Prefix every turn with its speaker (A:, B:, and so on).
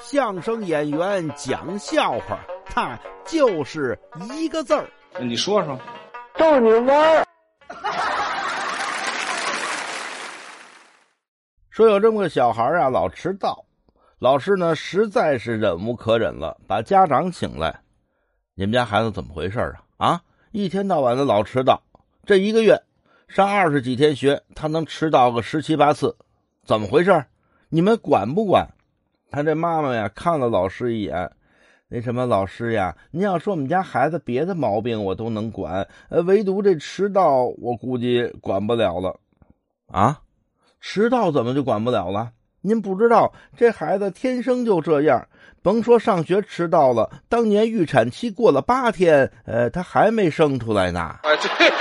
A: 相声演员讲笑话，他就是一个字儿。
B: 你说说，
C: 逗你玩儿。
A: 说有这么个小孩啊，老迟到，老师呢实在是忍无可忍了，把家长请来。你们家孩子怎么回事啊？啊，一天到晚的老迟到，这一个月上二十几天学，他能迟到个十七八次，怎么回事？你们管不管？他这妈妈呀，看了老师一眼，那什么老师呀，您要说我们家孩子别的毛病我都能管，呃，唯独这迟到我估计管不了了，啊？迟到怎么就管不了了？您不知道这孩子天生就这样，甭说上学迟到了，当年预产期过了八天，呃，他还没生出来呢。
B: 啊，对。